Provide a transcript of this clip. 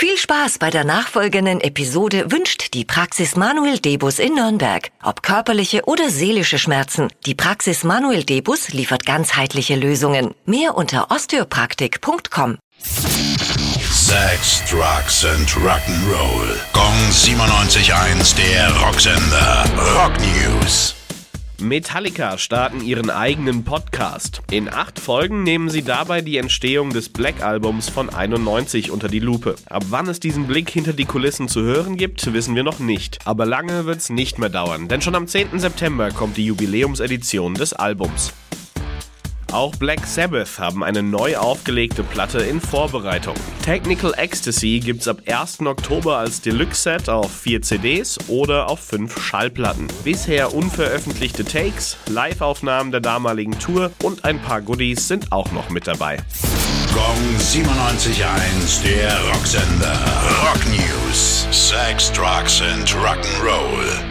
Viel Spaß bei der nachfolgenden Episode wünscht die Praxis Manuel Debus in Nürnberg. Ob körperliche oder seelische Schmerzen, die Praxis Manuel Debus liefert ganzheitliche Lösungen. Mehr unter osteopraktik.com. Sex, Drugs and Rock'n'Roll. Gong 97.1, der Rocksender. Rock News. Metallica starten ihren eigenen Podcast. In acht Folgen nehmen sie dabei die Entstehung des Black Albums von 91 unter die Lupe. Ab wann es diesen Blick hinter die Kulissen zu hören gibt, wissen wir noch nicht. Aber lange wird es nicht mehr dauern, denn schon am 10. September kommt die Jubiläumsedition des Albums. Auch Black Sabbath haben eine neu aufgelegte Platte in Vorbereitung. Technical Ecstasy gibt's ab 1. Oktober als Deluxe-Set auf 4 CDs oder auf 5 Schallplatten. Bisher unveröffentlichte Takes, Live-Aufnahmen der damaligen Tour und ein paar Goodies sind auch noch mit dabei. Gong 97.1, der Rocksender. Rock News. Sex, Drugs and Rock'n'Roll.